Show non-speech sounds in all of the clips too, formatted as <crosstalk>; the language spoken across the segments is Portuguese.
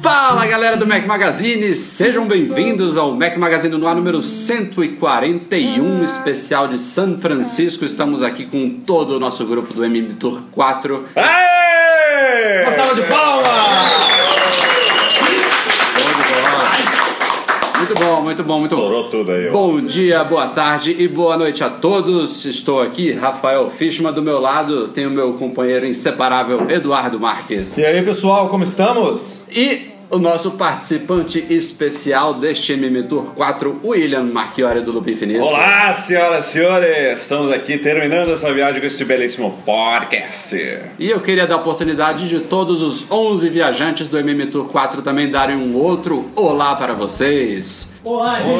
Fala galera do Mac Magazine, sejam bem-vindos ao Mac Magazine no ar número 141, especial de São Francisco. Estamos aqui com todo o nosso grupo do MM Tour 4. Aê! Uma salva de palmas! Muito bom, muito bom, muito bom. Estourou tudo aí, ó. Bom dia, boa tarde e boa noite a todos. Estou aqui, Rafael Fishman, do meu lado tem o meu companheiro inseparável Eduardo Marques. E aí, pessoal, como estamos? E o nosso participante especial deste MM Tour 4, William Marchiori do Loop Infinito. Olá, senhoras e senhores! Estamos aqui terminando essa viagem com este belíssimo podcast. E eu queria dar a oportunidade de todos os 11 viajantes do MM Tour 4 também darem um outro olá para vocês. Olá, gente!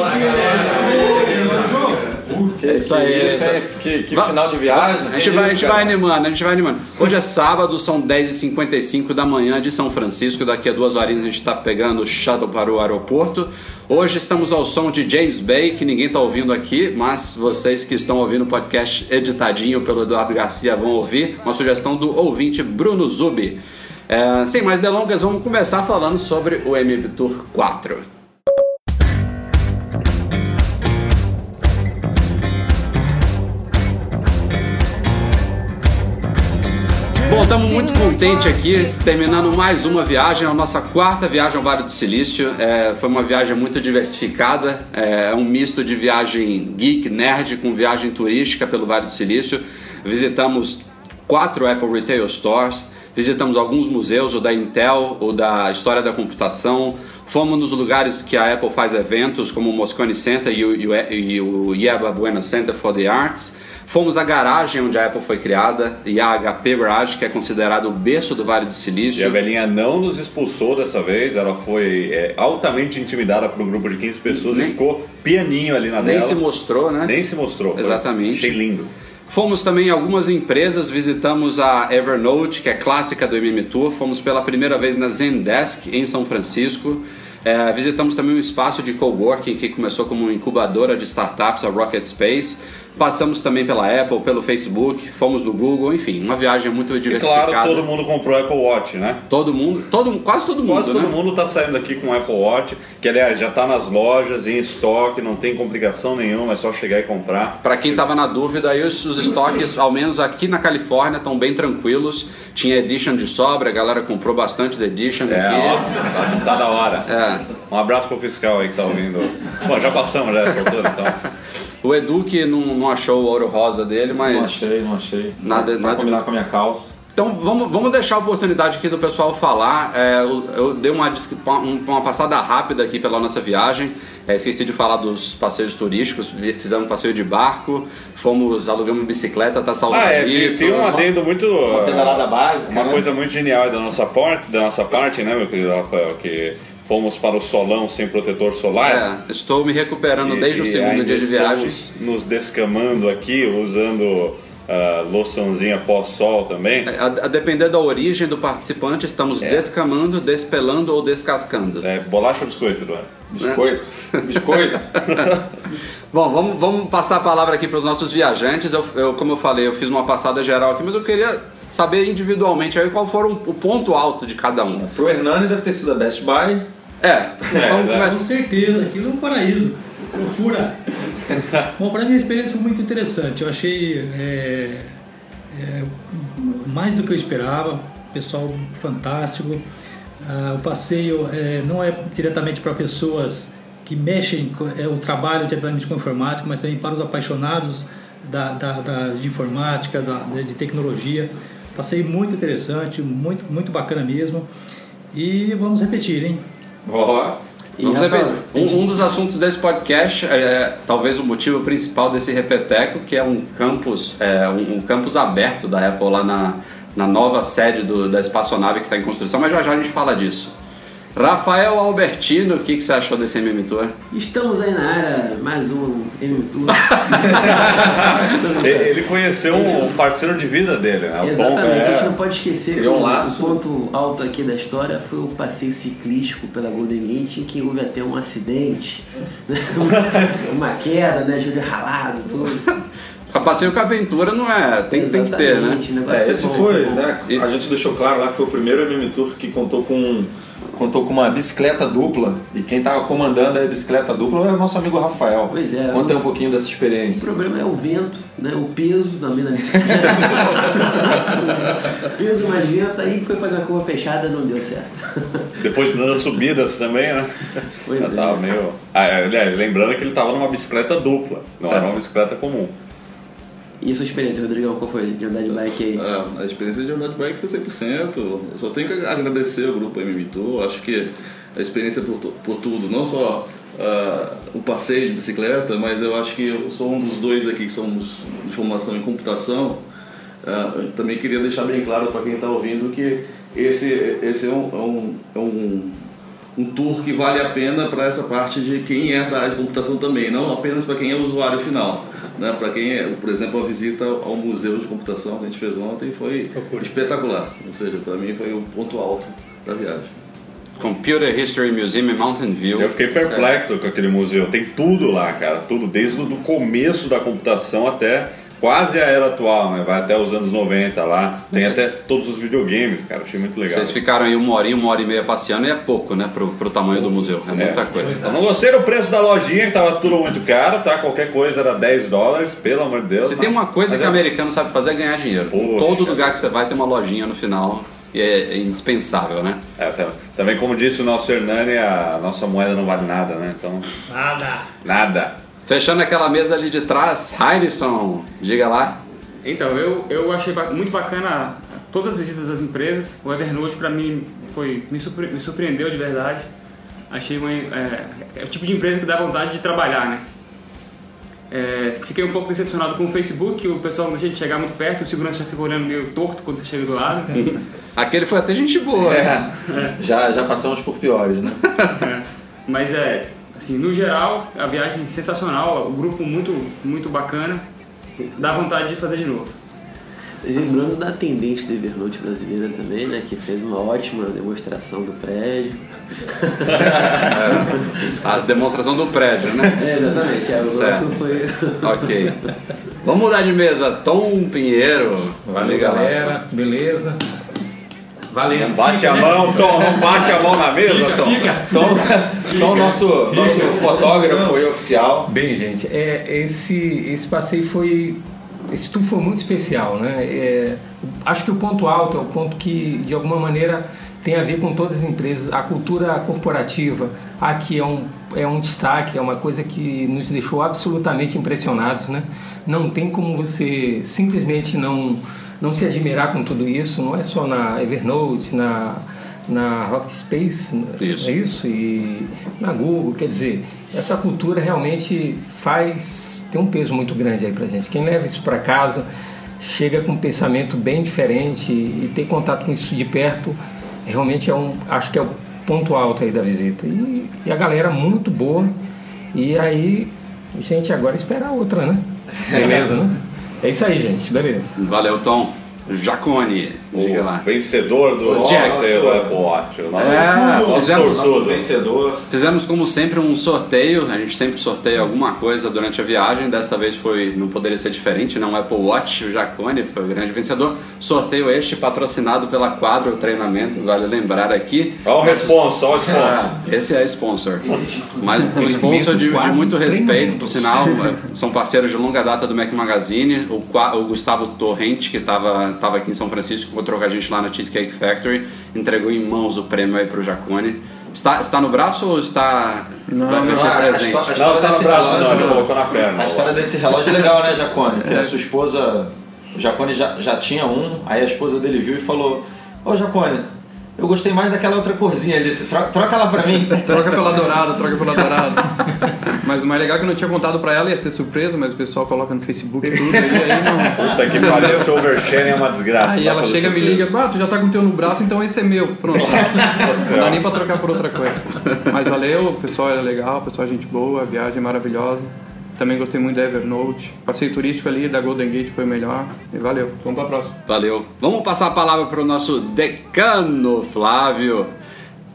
É isso aí. Isso é, que, que Va- final de viagem. A gente, é vai, a isso, gente vai animando, a gente vai animando. Hoje é sábado, são 10h55 da manhã de São Francisco. Daqui a duas horinhas a gente está pegando o shuttle para o aeroporto. Hoje estamos ao som de James Bay, que ninguém está ouvindo aqui, mas vocês que estão ouvindo o podcast editadinho pelo Eduardo Garcia vão ouvir. Uma sugestão do ouvinte Bruno Zubi. É, sem mais delongas, vamos começar falando sobre o MB Tour 4. Bom, estamos muito contentes aqui, terminando mais uma viagem, a nossa quarta viagem ao Vale do Silício. É, foi uma viagem muito diversificada, é um misto de viagem geek, nerd, com viagem turística pelo Vale do Silício. Visitamos quatro Apple Retail Stores, visitamos alguns museus, o da Intel, o da História da Computação. Fomos nos lugares que a Apple faz eventos, como o Moscone Center e o, e o, Buena Center for the Arts. Fomos à garagem onde a Apple foi criada, e a HP Garage, que é considerado o berço do Vale do E a Silício. velhinha não nos expulsou dessa vez, ela foi é, altamente intimidada por um grupo de 15 pessoas Nem- e ficou pianinho ali na Nem dela. se mostrou, né? Nem se mostrou. Foi- Exatamente. Achei lindo. Fomos também em algumas empresas, visitamos a Evernote, que é clássica do MM Tour. Fomos pela primeira vez na Zendesk, em São Francisco. É, visitamos também um espaço de coworking que começou como uma incubadora de startups, a Rocket Space. Passamos também pela Apple, pelo Facebook, fomos no Google, enfim, uma viagem muito E diversificada. claro, todo mundo comprou Apple Watch, né? Todo mundo, todo, quase todo mundo, Quase né? todo mundo está saindo aqui com o Apple Watch, que aliás já está nas lojas, em estoque, não tem complicação nenhuma, é só chegar e comprar. Para quem tava na dúvida, aí os, os estoques, ao menos aqui na Califórnia, estão bem tranquilos. Tinha edition de sobra, a galera comprou bastantes edition É, aqui. ó, tá, tá da hora. É. Um abraço pro fiscal aí que tá ouvindo. Bom, já passamos já essa altura, então. O Edu que não, não achou o ouro rosa dele, mas. Não achei, não achei. Nada- Vai nada- combinar com a minha calça. Então vamos, vamos deixar a oportunidade aqui do pessoal falar. É, eu, eu dei uma, um- uma passada rápida aqui pela nossa viagem. É, esqueci de falar dos passeios turísticos. Fizemos um passeio de barco, fomos, alugamos bicicleta, tá Ah, é, tem, tem um adendo muito. Uma pedalada básica, Uma né? coisa muito genial da nossa, parte, da nossa parte, né, meu querido Rafael? Que fomos para o solão sem protetor solar. É, estou me recuperando E- desde o segundo dia de viagem. estamos Nos descamando aqui, usando ah, loçãozinha pós-sol também. A, a depender da origem do participante, estamos descamando, despelando ou descascando. É, bolacha ou biscoito, Eduardo? Biscoito. <laughs> Biscoito. <laughs> Bom, vamos, vamos passar a palavra aqui para os nossos viajantes. Eu, eu, como eu falei, eu fiz uma passada geral aqui, mas eu queria saber individualmente aí qual foram o ponto alto de cada um. Pro Hernani deve ter sido a Best Buy. É, vamos né? Com certeza, aquilo é um paraíso. Procura. <laughs> Bom, para mim a experiência foi muito interessante. Eu achei é, é, mais do que eu esperava. Pessoal fantástico. Ah, o passeio é, não é diretamente para pessoas que mexem com é, o trabalho diretamente com informática, mas também para os apaixonados da, da, da- de informática, da, de de tecnologia. Passeio muito interessante, muito, muito bacana mesmo. E vamos repetir, hein? Ó. E, Vamos Rafael, Um, um dos assuntos desse podcast é talvez o motivo principal desse repeteco, que é um campus, é, um, um campus aberto da Apple lá na, na nova sede do- da espaçonave que está em construção, mas já já a gente fala disso. Rafael Albertino, o que, que você achou desse MM Tour? Estamos aí na área, mais um M Tour. <laughs> Ele conheceu um parceiro de vida dele, né? O. Exatamente, a gente É. não pode esquecer que Criou um o, laço. o ponto alto aqui da história foi o passeio ciclístico pela Golden Gate, em que houve até um acidente, né? <laughs> uma queda, né? Joelho ralado, tudo. Passeio com aventura não é. Tem, tem que ter, né? O É, esse bom, foi, né? A gente deixou claro lá que foi o primeiro MM Tour que contou com contou com uma bicicleta dupla e quem estava comandando a bicicleta dupla era o nosso amigo Rafael. Pois é, Conta aí o- um pouquinho dessa O experiência. problema é o vento, né? o peso também <laughs> na bicicleta. peso mais vento, aí foi fazer a curva fechada não deu certo. Depois de das subidas também, né? Pois Já é. tava meio. Ah, é, aliás, lembrando que ele tava numa bicicleta dupla, não era uma bicicleta comum. E a sua experiência, Rodrigão, qual foi de andar de bike aí? É, a experiência de andar de bike foi 100%. Eu só tenho que agradecer ao grupo MM Tour. Acho que a experiência por, por tudo, não só ah, o passeio de bicicleta, mas eu acho que eu sou um dos dois aqui que somos de formação em computação. Ah, eu também queria deixar bem claro para quem está ouvindo que esse, esse é um, é um, é um, um tour que vale a pena para essa parte de quem é da área de computação também, não apenas para quem é usuário final. Né? Para quem é, por exemplo, a visita ao museu de computação que a gente fez ontem foi espetacular. Ou seja, para mim foi o ponto alto da viagem. Computer History Museum em Mountain View. Eu fiquei perplexo com aquele museu. Tem tudo lá, cara. Tudo, desde o do começo da computação até quase a era atual, né? Vai até os anos 90 lá. Tem até todos os videogames, cara. Achei muito legal. Vocês ficaram aí uma horinha, uma hora e meia passeando e é pouco, né? Pro, pro tamanho do museu. É muita coisa. Eu não gostei do preço da lojinha, que tava tudo muito caro, tá? Qualquer coisa era 10 dólares, pelo amor de Deus. Se Não. tem uma coisa Mas que é- o americano sabe fazer é ganhar dinheiro. Poxa. todo lugar que você vai tem uma lojinha no final e é, é indispensável, né? É, tá- também como disse o nosso Hernani, a nossa moeda não vale nada, né? Então, Nada. nada. Fechando aquela mesa ali de trás, Heinison, diga lá. Então, eu, eu achei muito bacana todas as visitas das empresas. O Evernote, para mim, foi, me, surpre- me surpreendeu de verdade. Achei uma, é, é o tipo de empresa que dá vontade de trabalhar, né? É, fiquei um pouco decepcionado com o Facebook, o pessoal não deixa de chegar muito perto, o segurança já fica olhando meio torto quando você chega do lado. <laughs> Aquele foi até gente boa. né? É, já, já passamos por piores, né? <laughs> Mas é, assim, no geral, a viagem sensacional, o grupo muito, muito bacana, dá vontade de fazer de novo. Lembrando da atendente do Evernote brasileira também, né? Que fez uma ótima demonstração do prédio. <laughs> A demonstração do prédio, né? É, exatamente. É, o Certo. <laughs> foi... Ok. Vamos mudar de mesa. Tom Pinheiro. Valeu, lá. galera. Beleza? Valendo. Não bate Fica, a né? mão, Tom, não <laughs> bate a mão na mesa, Fica, Tom. fica. Então, então nosso, nosso fotógrafo foi oficial. Bem, gente, é, esse, esse passeio foi. Esse tour foi muito especial, né? É, acho que o ponto alto é o ponto que, de alguma maneira, tem a ver com todas as empresas. A cultura corporativa aqui é um, é um destaque, é uma coisa que nos deixou absolutamente impressionados, né? Não tem como você simplesmente não, não se admirar com tudo isso, não é só na Evernote, na, na Rocket Space, Isso. é isso? E na Google, quer dizer, essa cultura realmente faz tem um peso muito grande aí pra gente. Quem leva isso para casa chega com um pensamento bem diferente e ter contato com isso de perto realmente é um, acho que é o ponto alto aí da visita. E, e a galera muito boa. E aí, gente, agora esperar outra, né? Beleza, né? É isso aí, gente. Beleza. Valeu, Tom. Jacone. Diga lá. Vencedor do O Jack Apple Watch. O nosso- É, nosso fizemos- Nosso vencedor. Fizemos como sempre um sorteio, a gente sempre sorteia alguma coisa durante a viagem, dessa vez foi, não poderia ser diferente, não Apple Watch, o Jacone foi o grande vencedor. Sorteio este patrocinado pela Quadro Treinamentos, vale lembrar aqui. Olha o responsa, olha o responsa. <laughs> Ah, esse é sponsor. Mas um sponsor de, de muito respeito, por sinal, é, são parceiros de longa data do Mac Magazine. O, o Gustavo Torrente, que estava tava aqui em São Francisco, encontrou com a gente lá na Cheesecake Factory, entregou em mãos o prêmio aí pro Jacone. Está, está no braço ou está. vai, vai ser a presente? a Não, história tá no desse braço não, relógio- ele colocou na perna. A história desse relógio é legal, né, Jacone? Que a sua esposa. O Jacone já, já tinha um, aí a esposa dele viu e falou: Ô Jacone, Eu gostei mais daquela outra corzinha ali. Você tro- troca ela pra mim. <laughs> Troca pela dourada, troca pela dourada. Mas o mais legal é que eu não tinha contado pra ela, ia ser surpresa, mas o pessoal coloca no Facebook e tudo, aí, aí não. Puta que pariu, esse oversharing é uma desgraça. Aí ela chega, me surpresa. liga, ah, tu já tá com o teu no braço, então esse é meu. Pronto. Não dá nem pra trocar por outra coisa. Mas valeu, o pessoal é legal, o pessoal é gente boa, a viagem é maravilhosa. Também gostei muito da Evernote. Passeio turístico ali da Golden Gate foi o melhor. E valeu. Vamos pra próxima. Valeu. Vamos passar a palavra para o nosso decano Flávio,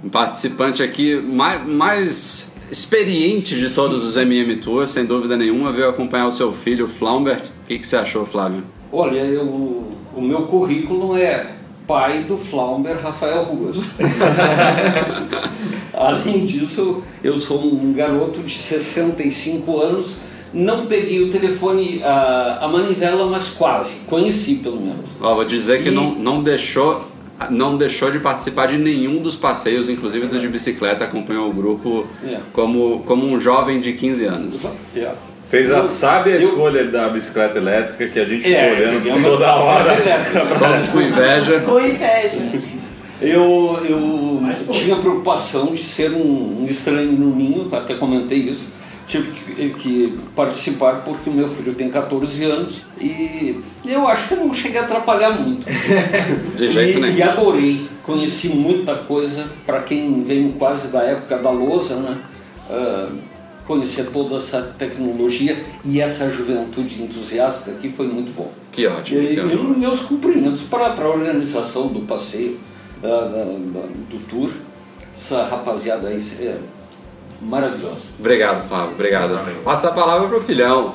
um participante aqui mais, mais experiente de todos os MM Tours, sem dúvida nenhuma, veio acompanhar o seu filho Flaumbert. O que, que você achou, Flávio? Olha, eu, o meu currículo é pai do Flaumber Rafael Ruas. <laughs> Além disso, eu sou um garoto de 65 anos, não peguei o telefone, a, a manivela, mas quase, conheci pelo menos. Ó, vou dizer que E- não, não deixou não deixou de participar de nenhum dos passeios, inclusive dos de bicicleta, acompanhou o grupo É. como, como um jovem de 15 anos. Fez a Eu- sábia eu- escolha da bicicleta elétrica que a gente É, ficou olhando digamos, toda hora. <laughs> Todos com inveja. Com inveja. Eu, eu tinha preocupação de ser um, um estranho no ninho, até comentei isso. Tive que, que participar porque o meu filho tem 14 anos e eu acho que não cheguei a atrapalhar muito. <laughs> De jeito e, nenhum. e adorei, conheci muita coisa. Para quem vem quase da época da lousa, né? Ah, conhecer toda essa tecnologia e essa juventude entusiasta aqui foi muito bom. Que ótimo. E, que meus cumprimentos para a organização do passeio, da- da- da- do tour. Essa rapaziada aí é maravilhosa. Obrigado, Flávio. Obrigado. Passa a palavra pro filhão,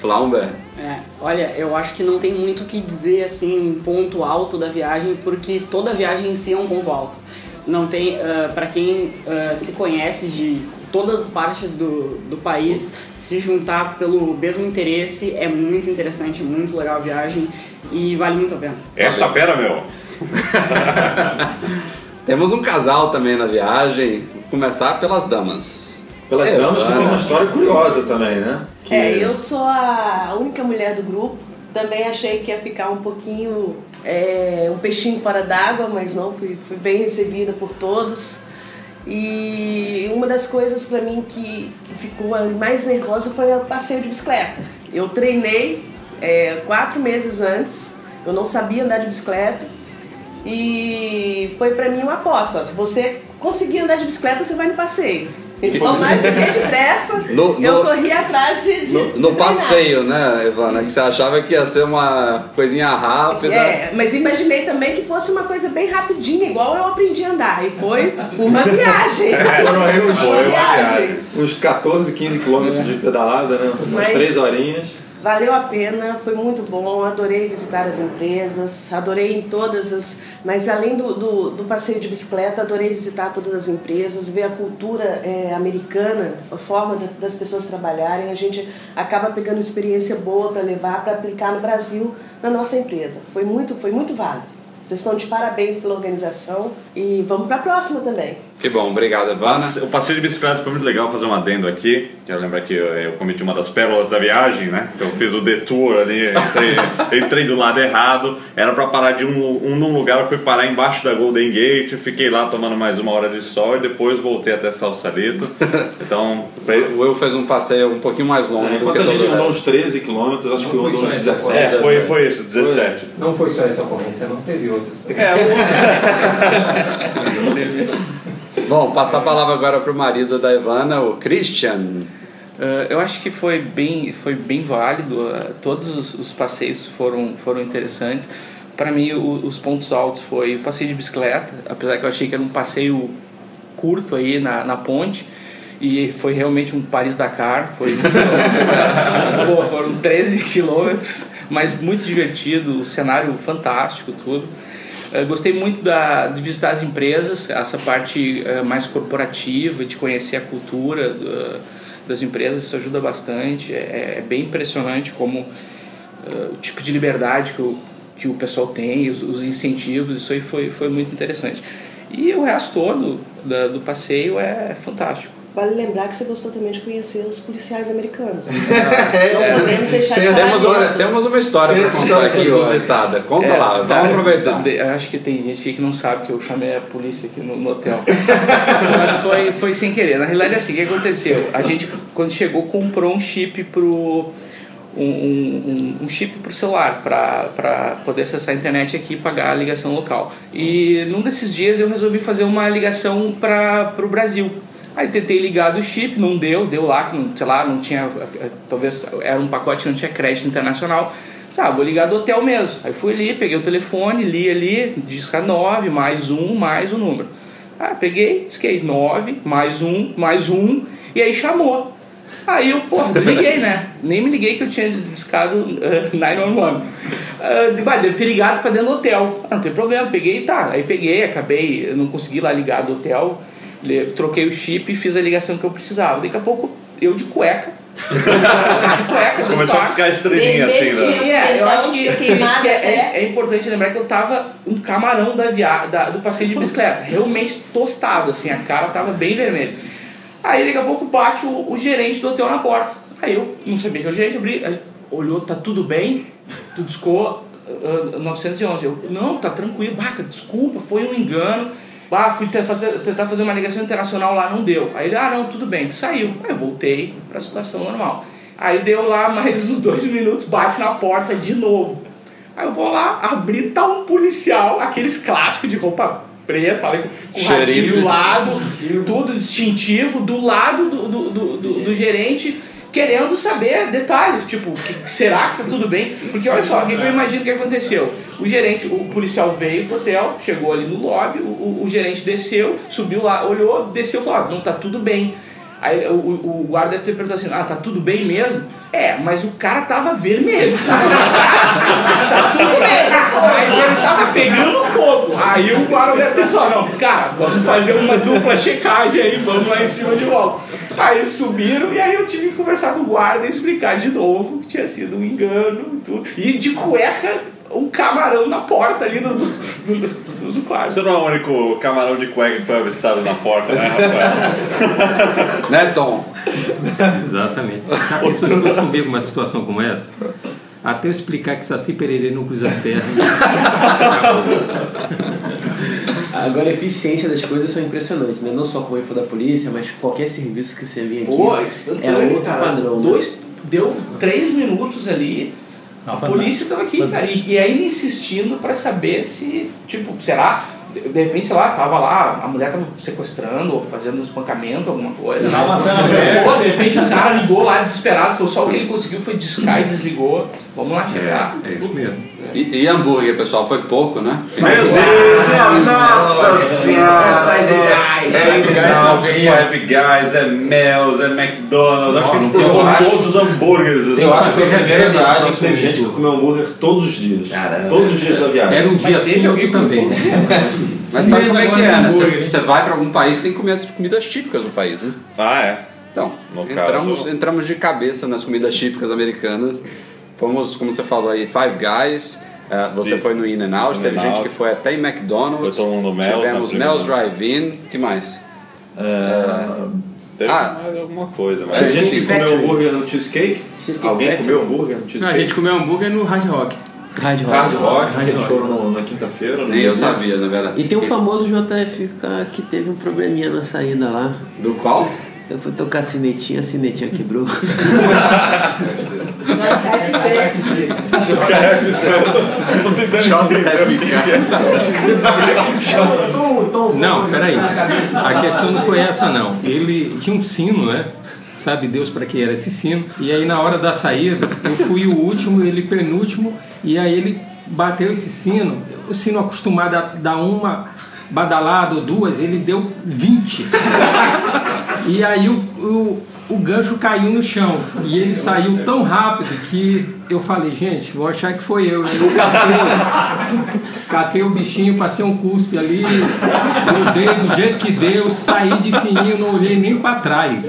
Flaumbert. É, olha, eu acho que não tem muito o que dizer assim, um ponto alto da viagem, porque toda viagem em si é um ponto alto. Não tem, para quem ah, se conhece de todas as partes do, do país, se juntar pelo mesmo interesse é muito interessante, muito legal a viagem e vale muito a pena. Essa fera, meu. <laughs> Temos um casal também na viagem. Começar pelas damas. Pelas É, damas que tem uma história curiosa também, né? Que- É, eu sou a única mulher do grupo. Também achei que ia ficar um pouquinho, é, um peixinho fora d'água, mas não, fui, fui bem recebida por todos. E uma das coisas para mim que, que ficou mais nervosa foi o passeio de bicicleta. Eu treinei é, quatro meses antes, eu não sabia andar de bicicleta e foi para mim uma aposta. ó, se você conseguir andar de bicicleta, você vai no passeio. Então, mais do que depressa, <laughs> No- eu no- corri atrás de, de, No, no passeio, né, Ivana? Que você achava que ia ser uma coisinha rápida. É, mas imaginei também que fosse uma coisa bem rapidinha, igual eu aprendi a andar. E foi uma <laughs> viagem. Foram aí uns, Uma viagem. uns 14, 15 quilômetros de pedalada, né? Umas Mas- três horinhas. Valeu a pena, foi muito bom, adorei visitar as empresas, adorei em todas as. Mas além do, do, do passeio de bicicleta, adorei visitar todas as empresas, ver a cultura é, americana, a forma da- das pessoas trabalharem. A gente acaba pegando experiência boa para levar, para aplicar no Brasil, na nossa empresa. Foi muito, foi muito válido. Vocês estão de parabéns pela organização e vamos para a próxima também. Que bom, obrigado, Ivana. Passe- O passeio de bicicleta foi muito legal fazer um adendo aqui. Quero lembrar que eu, eu cometi uma das pérolas da viagem, né? Então eu fiz o detour ali, entrei, <laughs> entrei do lado errado. Era pra parar de um, um num lugar, eu fui parar embaixo da Golden Gate, fiquei lá tomando mais uma hora de sol e depois voltei até Salsalito. <laughs> Então, pra- O Will fez um passeio um pouquinho mais longo do Enquanto que a gente andou uns 13 quilômetros, acho que eu Não andou foi uns só essa 17. é, foi, foi isso, 17. Não foi só essa ocorrência, não teve outras. <laughs> Bom, passar a palavra agora pro marido da Ivana, o Christian. Uh, eu acho que foi bem, foi bem válido. uh, todos os, os passeios foram, foram interessantes. Para mim, o- os pontos altos foi o passeio de bicicleta, apesar que eu achei que era um passeio curto aí na, na ponte. E foi realmente um Paris-Dakar, foi <laughs> Pô, foram 13 quilômetros, mas muito divertido, o cenário fantástico, tudo. Eh, gostei muito da, de visitar as empresas, essa parte eh, mais corporativa, de conhecer a cultura eh, das empresas, isso ajuda bastante. É, é bem impressionante como eh, o tipo de liberdade que o, que o pessoal tem, os, os incentivos, isso aí foi, foi muito interessante. E o resto todo da- do passeio é fantástico. Vale lembrar que você gostou também de conhecer os policiais americanos. <laughs> É. Não podemos deixar de Temos falar uma, disso. temos uma história para contar aqui, inusitada. Conta É, lá, tá. vamos aproveitar. De- Acho que tem gente aqui que não sabe que eu chamei a polícia aqui no, no hotel. <laughs> Mas foi, foi sem querer. Na realidade, é assim, o que aconteceu? A gente, quando chegou, comprou um chip pro. Um, um, um- um chip pro celular para poder acessar a internet aqui e pagar a ligação local. E num desses dias eu resolvi fazer uma ligação para o Brasil. Aí tentei ligar do chip, não deu, deu lá, que não, sei lá, não tinha, talvez era um pacote que não tinha crédito internacional. Ah, vou ligar do hotel mesmo. Aí fui ali, peguei o telefone, li ali, disca 9, mais um, mais o número. Ah, peguei, disquei 9, mais um, mais um, e aí chamou. Aí eu, pô, desliguei, né? Nem me liguei que eu tinha discado uh, 911. Uh, disse, bah, deve ter ligado pra dentro do hotel. Ah, não tem problema, peguei, tá. Aí peguei, acabei, não consegui lá ligar do hotel, troquei o chip e fiz a ligação que eu precisava. Daqui a pouco, eu de cueca. <laughs> de cueca, Começou a piscar estrelinha assim, né? É, eu acho que, que queimada é, até. é importante lembrar que eu tava um camarão da via, da, do passeio de bicicleta, realmente tostado, assim, a cara tava bem vermelha. Aí daqui a pouco bate o, o gerente do hotel na porta. Aí eu não sabia que era o gerente, abri, aí olhou, tá tudo bem? Tu discou ah, 911. Eu, não, tá tranquilo, Baca, desculpa, foi um engano. Ah, fui fazer- tentar fazer uma ligação internacional lá, não deu. Aí ele, ah, não, tudo bem, saiu. Aí eu voltei pra situação normal. Aí deu lá mais uns dois minutos, bate na porta de novo. Aí eu vou lá, abrir, tá um policial, aqueles clássicos de roupa preta, ali, com o ratinho do lado, tudo distintivo, do lado do, do, do, do- do gerente, querendo saber detalhes, tipo, que- será que tá tudo bem? Porque olha só, o que eu imagino que aconteceu? O gerente, o policial veio pro hotel, chegou ali no lobby, o, o- o gerente desceu, subiu lá, olhou, desceu e falou, ah, não tá tudo bem. Aí o, o, guarda deve ter perguntado assim, ah, tá tudo bem mesmo? É, mas o cara tava vermelho, <laughs> tá tudo bem, mas ele tava pegando fogo. Aí o guarda deve ter ó, não, cara, vamos fazer uma dupla checagem aí, vamos lá em cima de volta. Aí subiram e aí eu tive que conversar com o guarda e explicar de novo que tinha sido um engano e tudo. E de cueca, um camarão na porta ali do, do, do, do quarto. Você não é o único camarão de cueca que foi avistado na porta, né, Rafael? <laughs> né, Tom? Exatamente. Já pensou se fosse comigo uma situação como essa? Até eu explicar que Saci Pererê não cruza as pernas. Agora a eficiência das coisas são impressionantes, né? Não só como info da polícia, mas qualquer serviço que você vem aqui Pô, é outro cara. padrão. né? Dois, deu três minutos ali, a polícia tava aqui, cara, e, e ainda insistindo pra saber se, tipo, será? De de repente, sei lá, tava lá, a mulher tava sequestrando ou fazendo um espancamento, alguma coisa. Tava né? matando a mulher. Pô, de repente o cara ligou lá desesperado, foi só o que ele conseguiu foi discar e desligou. Vamos lá chegar. É, é isso mesmo. E, e hambúrguer, pessoal, foi pouco, né? Meu Deus, nossa senhora! Five Guys. É Five Guys ganha. Five Guys, é Mel's, é McDonald's. Acho que a gente provou todos os hambúrgueres. assim. Eu acho que foi a primeira viagem que teve gente que comeu hambúrguer todos os dias. Caramba. Todos os dias da viagem. Era um dia Mas teve sim, alguém outro também. <laughs> Mas sabe como é que é, né? Você, vai pra algum país tem que comer as comidas típicas do país, né? Ah, é. Então, entramos, caso- entramos de cabeça nas comidas típicas americanas. Fomos, como você falou aí, Five Guys. eh, você E- foi no In and Out, teve gente que foi até em McDonald's. Eu tô no Mel's, Tivemos na Mel's. Drive-In. que mais? Teve Ah. mais alguma coisa, mas. gente que Factory. comeu hambúrguer no cheesecake. Cheesecake Alguém Factory. comeu hambúrguer no Não, a cheesecake? gente comeu hambúrguer no Hard Rock. Hard Rock. Hard Rock, Hard Rock. foram no- na quinta-feira. no Nem eu sabia, na verdade. E tem o famoso JFK que teve um probleminha na saída lá. Do qual? Eu fui tocar a sinetinha, a sinetinha quebrou. <laughs> Não, peraí. A questão não foi essa, não. Ele tinha um sino, né? Sabe Deus para que era esse sino. E aí, na hora da saída, eu fui o último, ele penúltimo. E aí, ele bateu esse sino. O sino acostumado a dar uma badalada ou duas, ele deu 20. E aí, o, o, o gancho caiu no chão. E ele <laughs> saiu tão rápido que eu falei, gente, vou achar que foi eu. Aí eu catei, catei o bichinho, passei um cuspe ali, mudei do jeito que deu, saí de fininho, não olhei nem pra trás.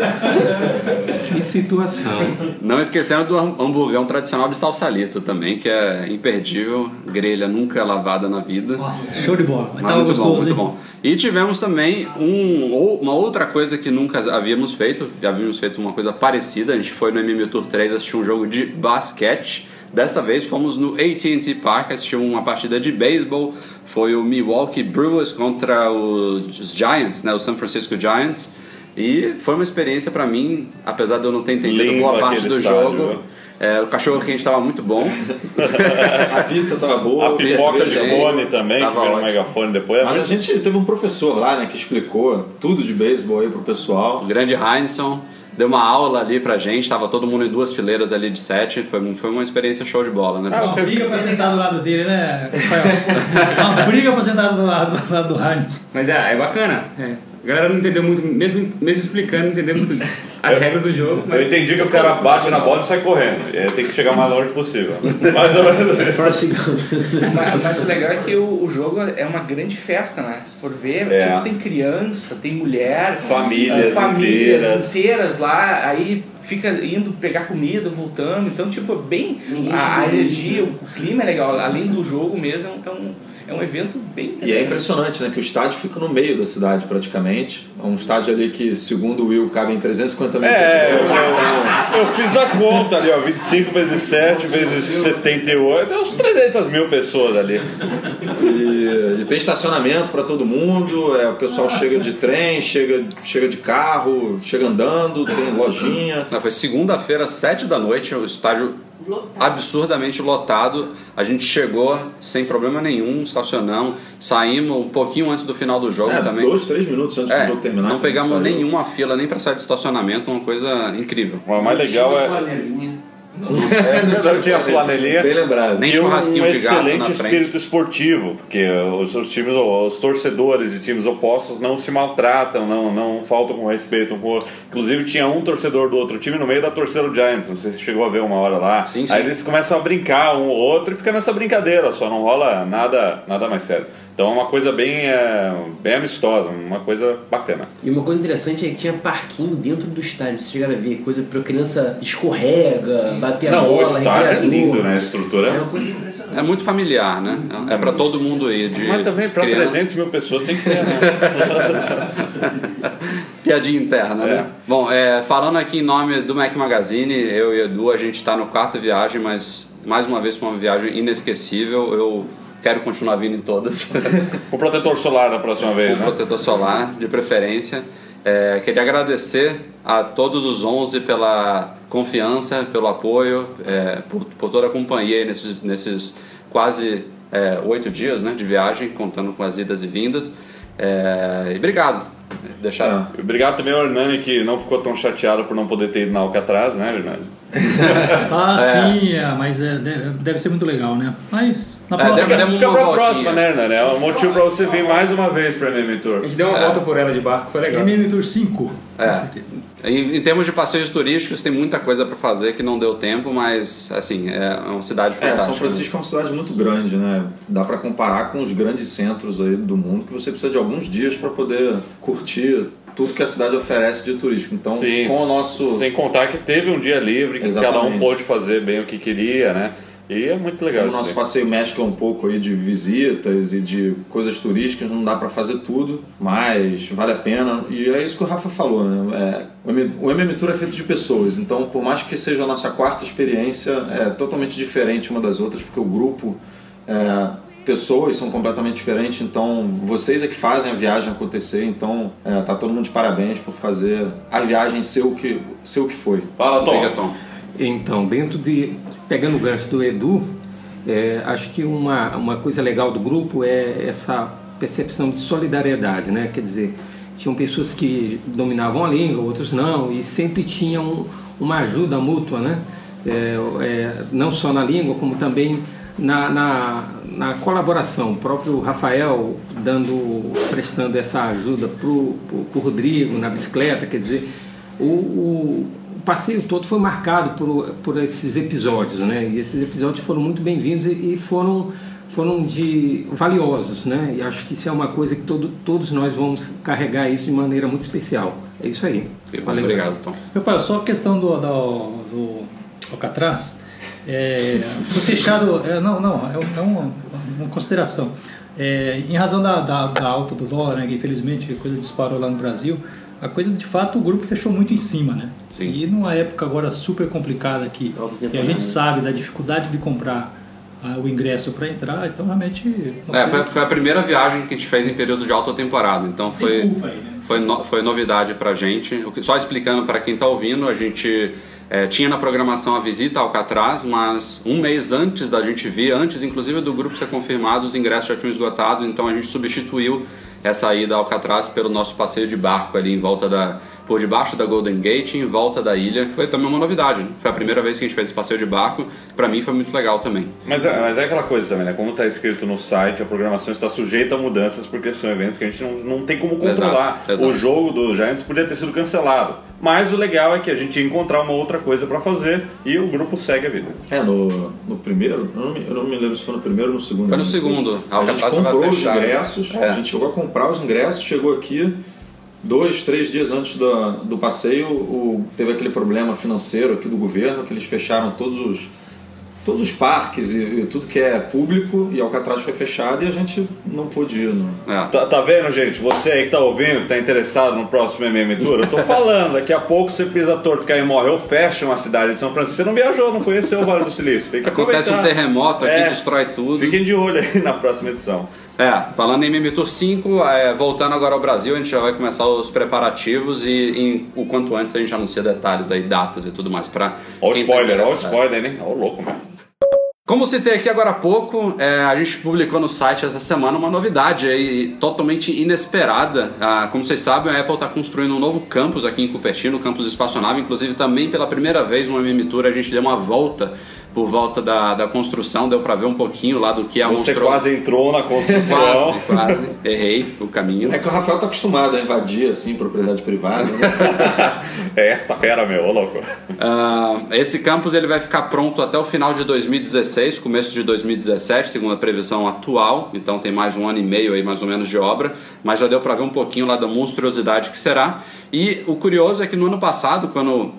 Que situação. Não esquecendo do hamburgão tradicional de salsalito também, que é imperdível, grelha nunca lavada na vida. Nossa, show de bola. Mas Mas muito gostoso, bom, muito hein? bom. E tivemos também um, uma outra coisa que nunca havíamos feito, já havíamos feito uma coisa parecida, a gente foi no MM Tour 3 assistir um jogo de basquete. Desta vez fomos no AT&T Park assistir uma partida de beisebol. Foi o Milwaukee Brewers contra os os Giants, né, o San Francisco Giants. E foi uma experiência para mim, apesar de eu não ter entendido Lindo boa parte do estádio, jogo. viu? É, o cachorro quente estava muito bom. <laughs> A pizza tava boa, A pipoca de fone também, que Tava no ótimo. megafone depois. Mas a gente teve um professor lá, né, que explicou tudo de beisebol aí pro pessoal. O grande Heinson deu uma aula ali pra gente, tava todo mundo em duas fileiras ali de sete. Foi, foi uma experiência show de bola, né, Uma pessoal? briga pra sentar do lado dele, né, Rafael? Uma briga pra sentar do lado do, lado do Heinz. Mas é, é bacana. é. A galera não entendeu muito, mesmo, mesmo explicando, não entendeu muito as regras do jogo. Eu entendi que o cara bate na bola e sai correndo. Aí tem que chegar o mais longe possível. <laughs> Mais ou menos isso. mas, mas o legal é que o, o jogo é uma grande festa, né? Se for ver, É. tipo, tem criança, tem mulher, Famílias eh, famílias inteiras. inteiras lá, aí fica indo pegar comida, voltando. Então, tipo, bem. A, a energia, o clima é legal. Além do jogo mesmo, é um, é um evento bem E é impressionante, né? Que o estádio fica no meio da cidade praticamente. É um estádio ali que, segundo o Will, cabe em 350 mil É, pessoas. eu- eu fiz a conta ali, ó, 25 vezes 7 vezes 78, deu uns 300 mil pessoas ali. E, e tem estacionamento para todo mundo. É, o pessoal chega de trem, chega, chega de carro, chega andando, tem lojinha. Não, foi segunda-feira, sete da noite, o estádio absurdamente lotado. A gente chegou sem problema nenhum, estacionamos, saímos um pouquinho antes do final do jogo É, também. dois, três minutos antes É, do jogo terminar. Não pegamos nenhuma fila nem para sair do estacionamento, uma coisa incrível. O mais legal é. É, não tinha flanelinha. Bem lembrado. Nem e um, churrasquinho um de gato excelente espírito esportivo, porque os, os times, os torcedores de times opostos não se maltratam, não, não faltam com respeito com. Inclusive tinha um torcedor do outro time no meio da torcida do Giants, não sei se você chegou a ver uma hora lá. Sim, sim. Aí eles começam a brincar um ou outro e fica nessa brincadeira, só não rola nada, nada mais sério. Então é uma coisa bem, é, bem amistosa, uma coisa bacana. E uma coisa interessante é que tinha parquinho dentro do estádio. Vocês chegaram a ver? Coisa pra criança escorrega, bater a Não, bola. o estádio é lindo, né? A estrutura É é uma coisa impressionante. É muito familiar, né? É para todo mundo ir. De Mas também para criança. 300 mil pessoas tem que ter, né? <laughs> Piadinha interna, né? Bom, é, falando aqui em nome do Mac Magazine, eu e Edu, a gente está no quarto viagem, mas mais uma vez foi uma viagem inesquecível. Eu quero continuar vindo em todas. <laughs> Com protetor solar da próxima vez, Com né? protetor solar, de preferência. É, queria agradecer a todos os 11 pela confiança, pelo apoio, é, por, por toda a companhia aí nesses, nesses quase é, oito dias né, de viagem, contando com as idas e vindas. É, e obrigado. Deixar E Obrigado também ao Hernani que não ficou tão chateado por não poder ter ido na Alcatraz, né, Hernani? <laughs> Ah, É. sim, é, mas é, deve, deve ser muito legal, né? Mas na É, próxima. deve- deve- Fica uma pra próxima, né, Hernani? É um motivo pra você vir mais uma vez pra MM A Tour. gente deu uma volta por ela de barco, foi legal. MM Tour 5. É. Em, em termos de passeios turísticos, tem muita coisa para fazer que não deu tempo, mas assim, é uma cidade É, fantástica. São Francisco é uma cidade muito grande, né? Dá para comparar com os grandes centros aí do mundo que você precisa de alguns dias para poder curtir tudo que a cidade oferece de turístico. Então, Sim, com o nosso Sem contar que teve um dia livre, que cada um Exatamente. pôde fazer bem o que queria, né? E é muito legal Como o nosso daí. passeio mescla um pouco aí de visitas e de coisas turísticas, não dá para fazer tudo, mas vale a pena. E é isso que o Rafa falou, né? É, o MM Tour é feito de pessoas, então por mais que seja a nossa quarta experiência, é totalmente diferente uma das outras, porque o grupo, é, pessoas são completamente diferentes, então vocês é que fazem a viagem acontecer, então é, tá todo mundo de parabéns por fazer a viagem ser o que, ser o que foi. Fala, Tom. Diga, Tom. Então, dentro de. Pegando o gancho do Edu, é, acho que uma, uma coisa legal do grupo é essa percepção de solidariedade, né? Quer dizer, tinham pessoas que dominavam a língua, outros não, e sempre tinham uma ajuda mútua, né? É, é, não só na língua, como também na, na, na colaboração. O próprio Rafael dando, prestando essa ajuda para o Rodrigo na bicicleta, quer dizer, o, o passeio todo foi marcado por, por esses episódios, né? E esses episódios foram muito bem-vindos e, e foram foram de valiosos, né? E acho que isso é uma coisa que todo, todos nós vamos carregar isso de maneira muito especial. É isso aí. Valeu. Obrigado, Tom. Meu pai, só a questão do, do, do Alcatraz. É, foi fechado. É, não, não, é, é uma, uma consideração. É, em razão da, da, da, alta do dólar, né, que infelizmente a coisa disparou lá no Brasil, a coisa de fato o grupo fechou muito em cima, né? Sim. E numa época agora super complicada aqui, e a gente sabe da dificuldade de comprar ah, o ingresso para entrar, então realmente. É, foi, foi, a primeira viagem que a gente fez em período de alta temporada, então foi, aí, né? foi, no, foi novidade para gente. Só explicando para quem está ouvindo, a gente é, tinha na programação a visita ao Alcatraz, mas um mês antes da gente vir, antes inclusive do grupo ser confirmado, os ingressos já tinham esgotado, então a gente substituiu essa ida ao Alcatraz pelo nosso passeio de barco ali em volta da por debaixo da Golden Gate em volta da ilha. Foi também uma novidade. Né? Foi a primeira vez que a gente fez esse passeio de barco. Para mim foi muito legal também. Mas é, mas é aquela coisa também, né? Como está escrito no site, a programação está sujeita a mudanças porque são eventos que a gente não, não tem como controlar. Exato, exato. O jogo dos Giants podia ter sido cancelado. Mas o legal é que a gente ia encontrar uma outra coisa para fazer e o grupo segue a vida. É, no, no primeiro, eu não, me, eu não me lembro se foi no primeiro ou no segundo. Foi no segundo. A, gente comprou os ingressos, é. a gente chegou a comprar os ingressos, chegou aqui, dois, três dias antes do, do passeio, o, teve aquele problema financeiro aqui do governo, que eles fecharam todos os todos os parques e, e, tudo que é público e Alcatraz foi fechado e a gente não pôde ir. Não. É. Tá, tá, vendo, gente? Você aí que tá ouvindo, que tá interessado no próximo MM Tour, eu tô <laughs> falando, daqui a pouco você pisa torto, cai e morre, ou fecha uma cidade de São Francisco. Você não viajou, não conheceu o Vale do Silício. Tem que Acontece aproveitar. um terremoto aqui, é, destrói tudo. Fiquem de olho aí na próxima edição. É, falando em Tour 5, é, voltando agora ao Brasil, a gente já vai começar os preparativos e o quanto antes a gente anuncia detalhes aí, datas e tudo mais. Pra olha o spoiler, olha o spoiler, né? Olha o louco, mano. Como citei aqui agora há pouco, é, a gente publicou no site essa semana uma novidade aí, totalmente inesperada. Ah, como vocês sabem, a Apple está construindo um novo campus aqui em Cupertino, o campus espaçonável. Inclusive, também pela primeira vez no MM Tour a gente deu uma volta por volta da, da construção, deu para ver um pouquinho lá do que a Você quase entrou na construção. quase, quase. Errei o caminho. É que o Rafael tá acostumado a invadir, assim, propriedade privada. Né? <laughs> é essa fera, meu, ô louco. Uh, esse campus ele vai ficar pronto até o final de 2016, começo de 2017, segundo a previsão atual. Então tem mais um ano e meio aí, mais ou menos, de obra. Mas já deu para ver um pouquinho lá da monstruosidade que será. E o curioso é que no ano passado, quando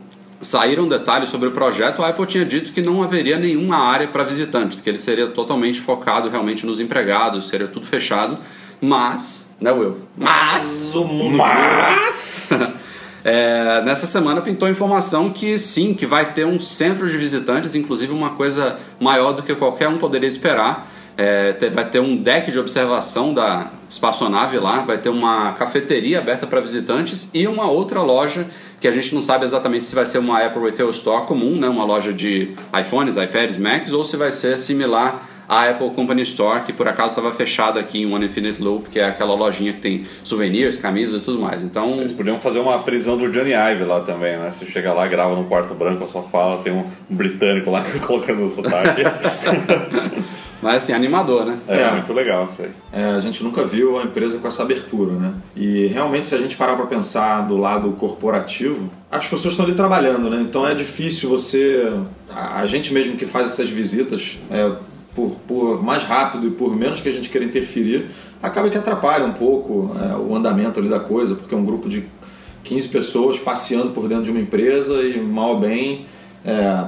saíram detalhes sobre o projeto, a Apple tinha dito que não haveria nenhuma área para visitantes, que ele seria totalmente focado realmente nos empregados, seria tudo fechado. Mas, né, Will? Mas o mundo. Mas. <laughs> É, nessa semana pintou informação que sim, que vai ter um centro de visitantes, inclusive uma coisa maior do que qualquer um poderia esperar. É, vai ter um deck de observação da espaçonave lá, vai ter uma cafeteria aberta para visitantes e uma outra loja que a gente não sabe exatamente se vai ser uma Apple Retail Store comum, né, uma loja de iPhones, iPads, Macs, ou se vai ser similar à Apple Company Store, que por acaso estava fechada aqui em One Infinite Loop, que é aquela lojinha que tem souvenirs, camisas e tudo mais. Então, eles podiam fazer uma prisão do Johnny Ive lá também, né? Você chega lá, grava no quarto branco, a sua fala, tem um britânico lá <laughs> colocando o sotaque. <laughs> Mas assim, animador, né? É, é, muito legal isso aí. É, a gente nunca viu a empresa com essa abertura, né? E realmente, se a gente parar para pensar do lado corporativo, as pessoas estão ali trabalhando, né? Então é difícil você. A gente mesmo que faz essas visitas, é, por, por mais rápido e por menos que a gente queira interferir, acaba que atrapalha um pouco é, o andamento ali da coisa, porque é um grupo de 15 pessoas passeando por dentro de uma empresa e mal ou bem. É,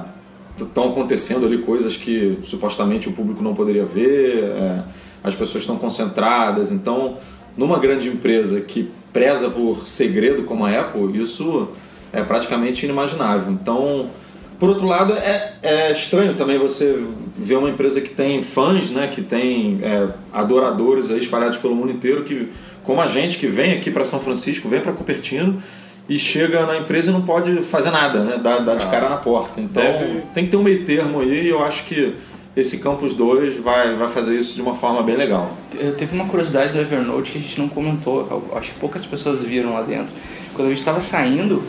estão acontecendo ali coisas que supostamente o público não poderia ver, é, as pessoas estão concentradas. Então, numa grande empresa que preza por segredo como a Apple, isso é praticamente inimaginável. Então, por outro lado, é, é estranho também você ver uma empresa que tem fãs, né, que tem é, adoradores aí espalhados pelo mundo inteiro, que como a gente que vem aqui para São Francisco, vem para Cupertino e chega na empresa e não pode fazer nada, né? Dá, dá de ah. cara na porta. Então Deve. tem que ter um meio termo aí e eu acho que esse Campus 2 vai, vai fazer isso de uma forma bem legal. Teve uma curiosidade do Evernote que a gente não comentou, acho que poucas pessoas viram lá dentro. Quando a gente estava saindo,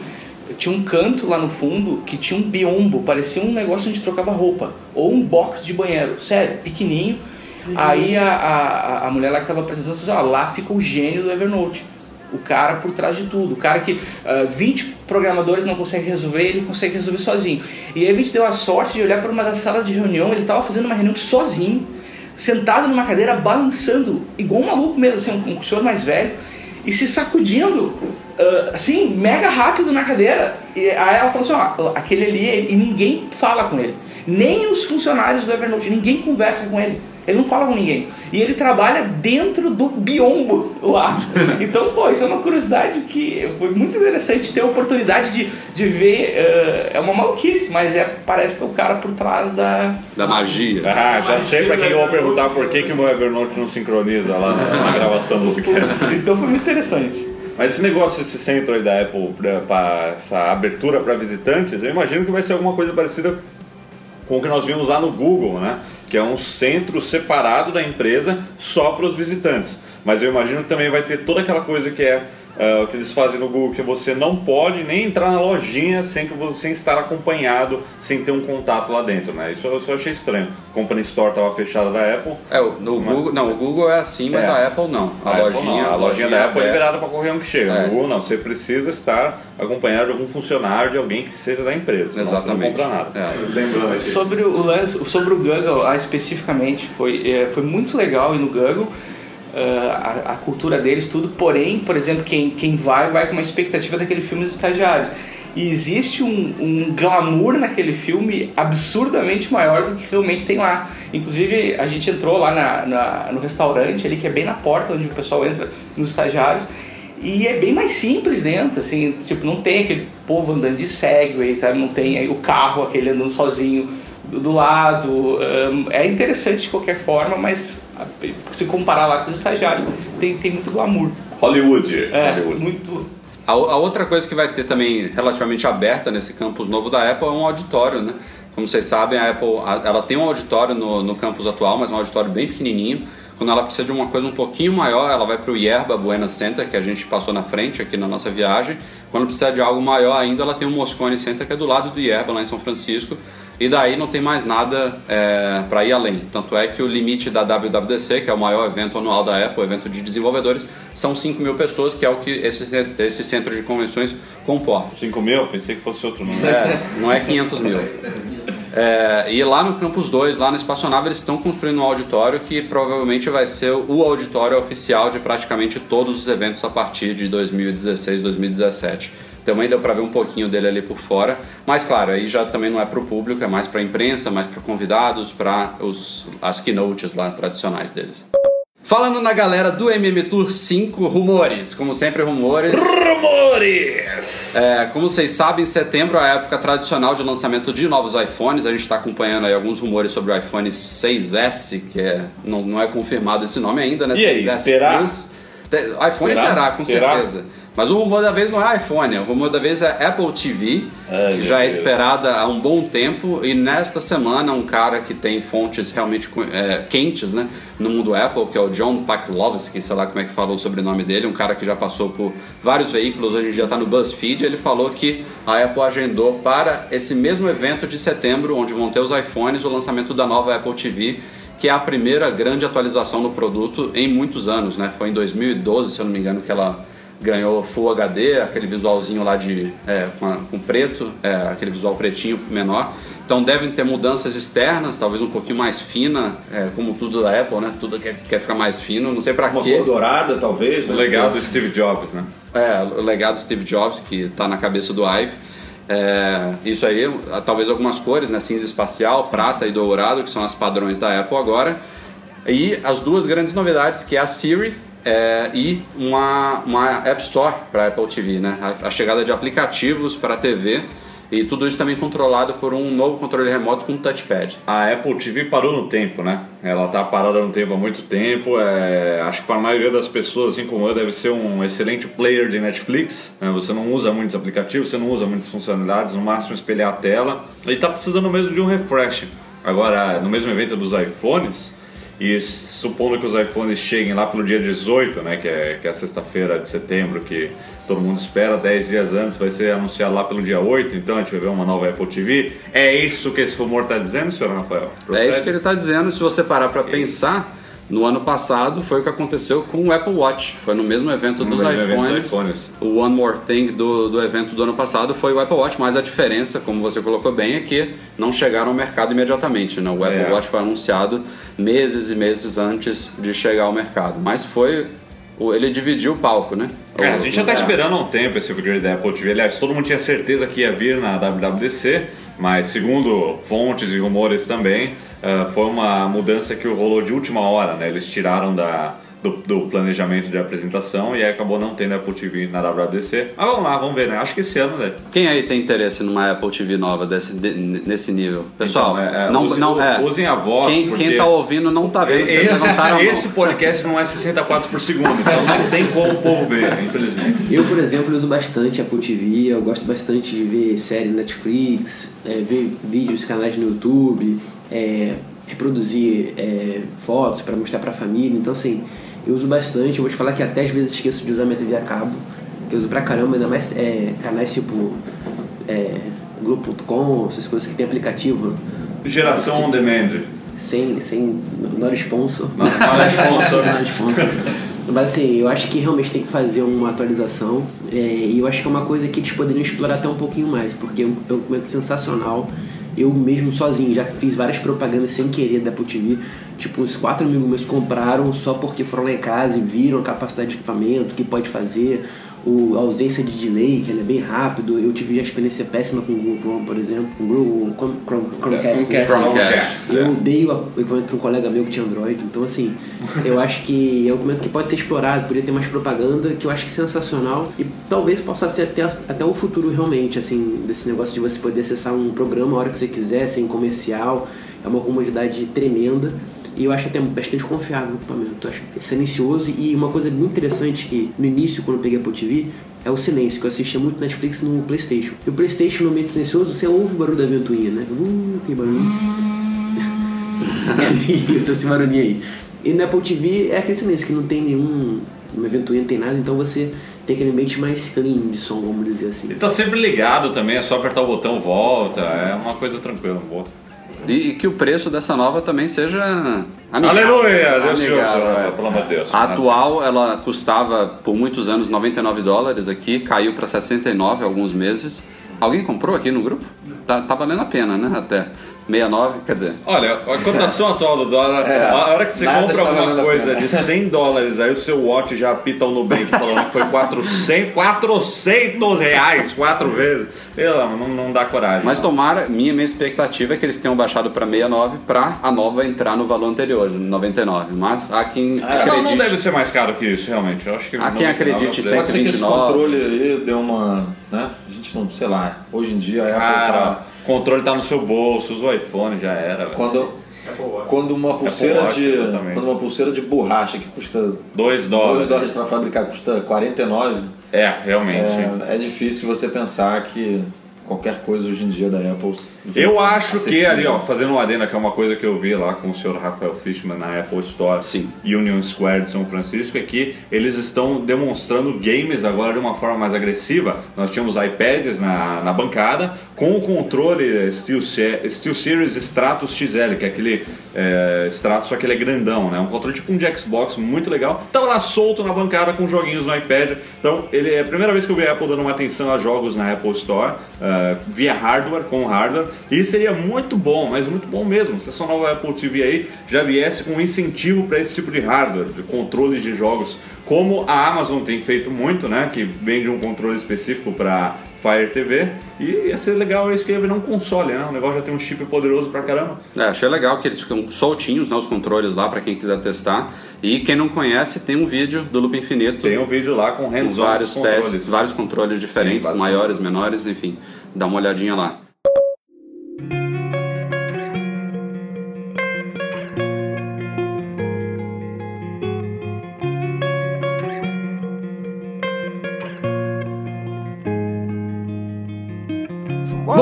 tinha um canto lá no fundo que tinha um biombo, parecia um negócio onde trocava roupa, ou um box de banheiro, sério, pequenininho. Uhum. Aí a, a, a mulher lá que estava apresentando falou assim, ó, lá fica o gênio do Evernote O cara por trás de tudo. O cara que uh, 20 programadores não conseguem resolver, ele consegue resolver sozinho. E aí a gente deu a sorte de olhar para uma das salas de reunião, ele estava fazendo uma reunião sozinho, sentado numa cadeira, balançando, igual um maluco mesmo, assim, um, um senhor mais velho, e se sacudindo, uh, assim, mega rápido na cadeira. E aí ela falou assim: ó, aquele ali, e ninguém fala com ele. Nem os funcionários do Evernote, ninguém conversa com ele. Ele não fala com ninguém. E ele trabalha dentro do biombo lá. <laughs> Então, pô, isso é uma curiosidade que foi muito interessante ter a oportunidade de, de ver. Uh, é uma maluquice, mas é, parece que é o cara por trás da. Da magia. Ah, já sei pra quem eu vou perguntar por que, que o meu Evernote não sincroniza lá na <laughs> gravação do podcast. Então foi muito interessante. Mas esse negócio, esse centro aí da Apple, para essa abertura para visitantes, eu imagino que vai ser alguma coisa parecida com o que nós vimos lá no Google, né? Que é um centro separado da empresa só para os visitantes. Mas eu imagino que também vai ter toda aquela coisa que é uh, o que eles fazem no Google, que você não pode nem entrar na lojinha sem, que você, estar acompanhado, sem ter um contato lá dentro, né? Isso eu só achei estranho. A Company Store estava fechada da Apple. É, no Mas- Google, não, o Google é assim, mas É. a Apple não. A, Apple lojinha, não. a lojinha da Apple é é- liberada para qualquer um que chega. É. No Google não, você precisa estar acompanhado de algum funcionário, de alguém que seja da empresa, Exatamente. você não compra nada. É. Aqui. Sobre o sobre o Google ah, especificamente, foi, é, foi muito legal ir no Google. Ah, a, a cultura deles, tudo. Porém, por exemplo, quem, quem vai, vai com uma expectativa daquele filme Os Estagiários. E existe um, um glamour naquele filme absurdamente maior do que realmente tem lá. Inclusive, a gente entrou lá na, na- no restaurante ali, que é bem na porta onde o pessoal entra nos estagiários. E é bem mais simples dentro, assim, tipo, não tem aquele povo andando de Segway, sabe? Não tem o carro, aquele andando sozinho do, do lado. Ahn, é interessante de qualquer forma, mas se comparar lá com os estagiários, tem, tem muito glamour. Hollywood. É, Hollywood. muito. A, a outra coisa que vai ter também relativamente aberta nesse campus novo da Apple é um auditório, né? Como vocês sabem, a Apple a- ela tem um auditório no, no campus atual, mas um auditório bem pequenininho. Quando ela precisa de uma coisa um pouquinho maior, ela vai para o Yerba Buena Center, que a gente passou na frente aqui na nossa viagem. Quando precisa de algo maior ainda, ela tem o Moscone Center, que é do lado do Yerba, lá em São Francisco. E daí não tem mais nada para ir além. Tanto é que o limite da WWDC, que é o maior evento anual da Apple, o evento de desenvolvedores, são 5 mil pessoas, que é o que esse, esse centro de convenções comporta. 5 mil? Pensei que fosse outro número. É, não é 500 mil. É, e lá no Campus 2, lá na Espaçonave, eles estão construindo um auditório que provavelmente vai ser o auditório oficial de praticamente todos os eventos a partir de 2016, 2017. Também deu para ver um pouquinho dele ali por fora, mas claro, aí já também não é para o público, é mais para a imprensa, mais para convidados, para as keynotes lá tradicionais deles. Falando na galera do MM Tour 5, rumores, como sempre rumores. Rumores! É, como vocês sabem, setembro é a época tradicional de lançamento de novos iPhones. A gente está acompanhando aí alguns rumores sobre o iPhone 6S, que é, não, não é confirmado esse nome ainda, né? E aí, 6S terá? Plus. IPhone Terá? terá, com Terá? certeza. Mas o rumor da vez não é iPhone, o rumor da vez é Apple TV, Ai, que meu já é Deus. esperada há um bom tempo. E nesta semana, um cara que tem fontes realmente é, quentes né, no mundo Apple, que é o John Paklovsky, sei lá como é que falou o sobrenome dele, um cara que já passou por vários veículos, hoje em dia está no BuzzFeed. Ele falou que a Apple agendou para esse mesmo evento de setembro, onde vão ter os iPhones, o lançamento da nova Apple TV que é a primeira grande atualização do produto em muitos anos, né? Foi em 2012, se eu não me engano, que ela ganhou Full HD, aquele visualzinho lá de é, com, a- com preto, é, aquele visual pretinho menor. Então devem ter mudanças externas, talvez um pouquinho mais fina, é, como tudo da Apple, né? Tudo quer, quer ficar mais fino, não sei pra Uma quê. cor dourada, talvez. O né? legado do Steve Jobs, né? É, o legado Steve Jobs, que está na cabeça do Ive. É, isso aí, talvez algumas cores, né? Cinza espacial, prata e dourado, que são as padrões da Apple agora. E as duas grandes novidades, que é a Siri é, e uma, uma App Store para Apple TV, né? A, a chegada de aplicativos para a TV e tudo isso também controlado por um novo controle remoto com touchpad. A Apple TV parou no tempo, né? Ela tá parada no tempo há muito tempo. é, Acho que para a maioria das pessoas, assim como eu, deve ser um excelente player de Netflix. né? Você não usa muitos aplicativos, você não usa muitas funcionalidades, no máximo espelhar a tela. Ele tá precisando mesmo de um refresh. Agora, no mesmo evento dos iPhones, e supondo que os iPhones cheguem lá pelo dia 18, né, que é, que é a sexta-feira de setembro, que todo mundo espera, 10 dias antes, vai ser anunciado lá pelo dia 8, então a gente vai ver uma nova Apple TV. É isso que esse rumor está dizendo, senhor Rafael? É isso que ele está dizendo. Se você parar para pensar, No ano passado foi o que aconteceu com o Apple Watch. Foi no mesmo evento No dos mesmo evento dos iPhones. iPhones. O One More Thing do, do evento do ano passado foi o Apple Watch, mas a diferença, como você colocou bem, é que não chegaram ao mercado imediatamente. Né? O Apple É. Watch foi anunciado meses e meses antes de chegar ao mercado. Mas foi. Ele dividiu o palco, né? Cara, a gente já tá o- esperando há um tempo esse upgrade da Apple TV. Aliás, todo mundo tinha certeza que ia vir na WWDC, mas segundo fontes e rumores também, ah, foi uma mudança que rolou de última hora, né? Eles tiraram da, do, do planejamento de apresentação e aí acabou não tendo Apple TV na WWDC. Mas vamos lá, vamos ver, né? Acho que esse ano, né? Quem aí tem interesse numa Apple TV nova desse, de- nesse nível? Pessoal, Então, é, é, não, use- não, é. usem a voz, Quem, porque- quem tá ouvindo não tá vendo Esse, esse podcast não é 60 quadros por segundo, então não tem como o povo ver, infelizmente. Eu, por exemplo, uso bastante Apple TV, eu gosto bastante de ver série Netflix, é, ver vídeos, canais no YouTube, é, reproduzir é, fotos para mostrar para a família. Então, assim, eu uso bastante. Eu vou te falar que até às vezes esqueço de usar minha TV a cabo, que eu uso pra caramba, ainda mais é, canais tipo é, Globo.com, essas coisas que tem aplicativo. Geração on demand. Sem, sem not sponsor. Not- not sponsor. <laughs> Not sponsor. Mas assim, eu acho que realmente tem que fazer uma atualização é, e eu acho que é uma coisa que eles poderiam explorar até um pouquinho mais, porque é um é um documento sensacional. Eu mesmo sozinho já fiz várias propagandas sem querer da Apple TV. Tipo, uns quatro amigos meus compraram só porque foram lá em casa e viram a capacidade de equipamento, o que pode fazer, o, a ausência de delay, que ele é bem rápido. Eu tive já experiência péssima com o Google Chrome, por exemplo, com o Google Chrome, Chrome, Chromecast. Chromecast. Chromecast, Eu é. dei o equipamento para um colega meu que tinha Android. Então, assim, eu <laughs> acho que é um equipamento que pode ser explorado, poderia ter mais propaganda, que eu acho que é sensacional. E talvez possa ser até, até o futuro realmente, assim, desse negócio de você poder acessar um programa a hora que você quiser, sem comercial. É uma comodidade tremenda. E eu acho até bastante confiável o equipamento. Eu acho silencioso. E uma coisa muito interessante que no início, quando eu peguei a Apple TV, é o silêncio, que eu assistia muito Netflix no Playstation. E o Playstation, no meio silencioso, você ouve o barulho da ventoinha, né? Uh, que barulho. <laughs> Isso, esse barulhinho aí. E na Apple TV é aquele silêncio que não tem nenhum. Uma ventoinha, não tem nada, então você tem aquele ambiente mais clean de som, vamos dizer assim. Ele tá sempre ligado também, é só apertar o botão, volta, é uma coisa tranquila, volta. E, e que o preço dessa nova também seja amigável. Aleluia! Deus Amigável, é. pelo amor de Deus. A atual, ela custava por muitos anos 99 dólares aqui, caiu para 69 há alguns meses. Alguém comprou aqui no grupo? Tá, tá valendo a pena, né? Até 69, quer dizer. Olha, a cotação <laughs> atual do dólar, É, a hora que você compra alguma coisa de 100 dólares, aí o seu watch já apita o Nubank falando que foi 400, 400 reais, quatro vezes. Pelo amor, não, não dá coragem. Mas tomara, minha, minha expectativa é que eles tenham baixado para 69 para a nova entrar no valor anterior, 99. Mas há quem Ah, não, acredite. não deve ser mais caro que isso, realmente. Eu acho que Há quem 99 acredite deve- Pode ser que esse 129. controle aí deu uma. Né? A gente não, sei lá, hoje em dia é Cara, tá- controle tá no seu bolso, usa o iPhone, já era. velho. Quando, quando uma pulseira Watch, de. exatamente. Quando uma pulseira de borracha que custa 2 dólares. 2 dólares para fabricar custa 49. É, realmente. É, é difícil você pensar que qualquer coisa hoje em dia da Apple. Eu acho que acessível. ali, ó, fazendo uma adenda, que é uma coisa que eu vi lá com o senhor Rafael Fishman na Apple Store Union Square de São Francisco, é que eles estão demonstrando games agora de uma forma mais agressiva. Nós tínhamos iPads na, na bancada com o controle Steel, Steel Series Stratus XL, que é aquele é, Stratus, só que ele é grandão, né? Um controle tipo um de Xbox, muito legal. Tava lá solto na bancada com joguinhos no iPad. Então, ele é a primeira vez que eu vi a Apple dando uma atenção a jogos na Apple Store, eh, via hardware, com hardware. E seria muito bom, mas muito bom mesmo, se essa nova Apple TV aí já viesse com um incentivo para esse tipo de hardware, de controle de jogos, como a Amazon tem feito muito, né? Que vende um controle específico para Fire TV. E ia ser legal isso que ia virar um console, né? O negócio já tem um chip poderoso pra caramba. É, achei legal que eles ficam soltinhos, né, os controles lá para quem quiser testar. E quem não conhece, tem um vídeo do Loop Infinito. Tem um vídeo lá com hands-on vários controles. testes, vários controles diferentes, vários maiores, menores, enfim. Dá uma olhadinha lá.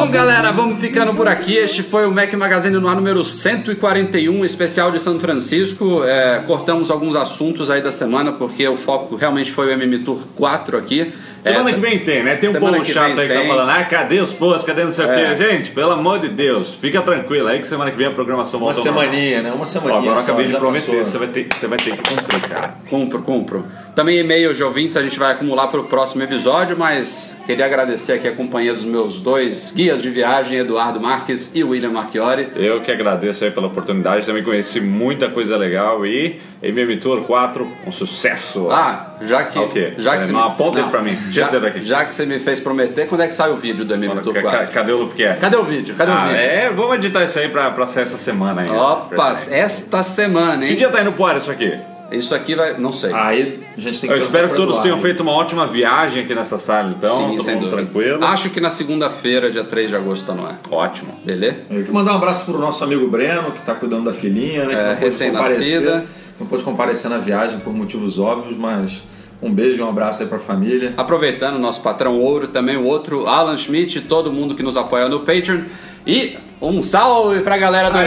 Bom, galera, vamos ficando por aqui. Este foi o Mac Magazine no ar número 141, especial de São Francisco. É, cortamos alguns assuntos aí da semana, porque o foco realmente foi o MM Tour 4 aqui. Semana É, que vem tem, né? Tem um povo chato aí que tá falando, ah, cadê os posts, cadê não sei o É. quê? Gente, pelo amor de Deus, fica tranquilo aí que semana que vem a programação Uma volta normal. semaninha, né? Uma semaninha. Ó, agora eu acabei de prometer, passou. você vai, ter, você vai ter que cumprir, cara. Compro, compro. Também e-mails de ouvintes a gente vai acumular para o próximo episódio, mas queria agradecer aqui a companhia dos meus dois guias de viagem, Eduardo Marques e William Marchiori. Eu que agradeço aí pela oportunidade, também conheci muita coisa legal e MM Tour 4, um sucesso. Ah, já que. O quê? Já que É, você não, me- aponta aí pra mim, deixa eu Já, dizer daqui. já que você me fez prometer, quando é que sai o vídeo do MM Tour Ca- 4? ca- Cadê o Loopcast? Cadê o vídeo? Cadê o Ah, vídeo? É, vamos editar isso aí pra, pra sair essa semana ainda. Opa, esta semana, hein? Que dia tá indo pro ar isso aqui? Isso aqui vai. Não sei. Aí a gente tem que Eu espero que todos tenham feito uma ótima viagem aqui nessa sala, então. Sim, todo sem mundo dúvida. tranquilo. Acho que na segunda-feira, dia 3 de agosto, tá no ar. Ótimo. Beleza? Eu quero mandar um abraço pro nosso amigo Breno, que tá cuidando da filhinha, né? Que É, não pôde recém-nascida. Não pôde comparecer na viagem por motivos óbvios, mas um beijo um abraço aí pra família. Aproveitando o nosso patrão ouro, também o outro, Alan Schmidt, todo mundo que nos apoia no Patreon. E um salve pra galera do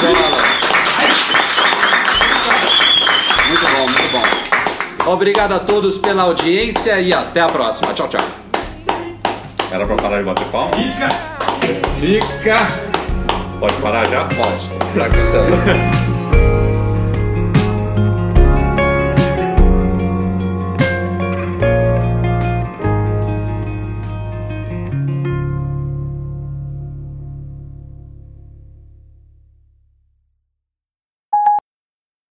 bola. Muito bom, muito bom. Obrigado a todos pela audiência e até a próxima. Tchau, tchau. Era pra parar de bater palma? Fica! Pode parar já? Pode. Que <laughs> você-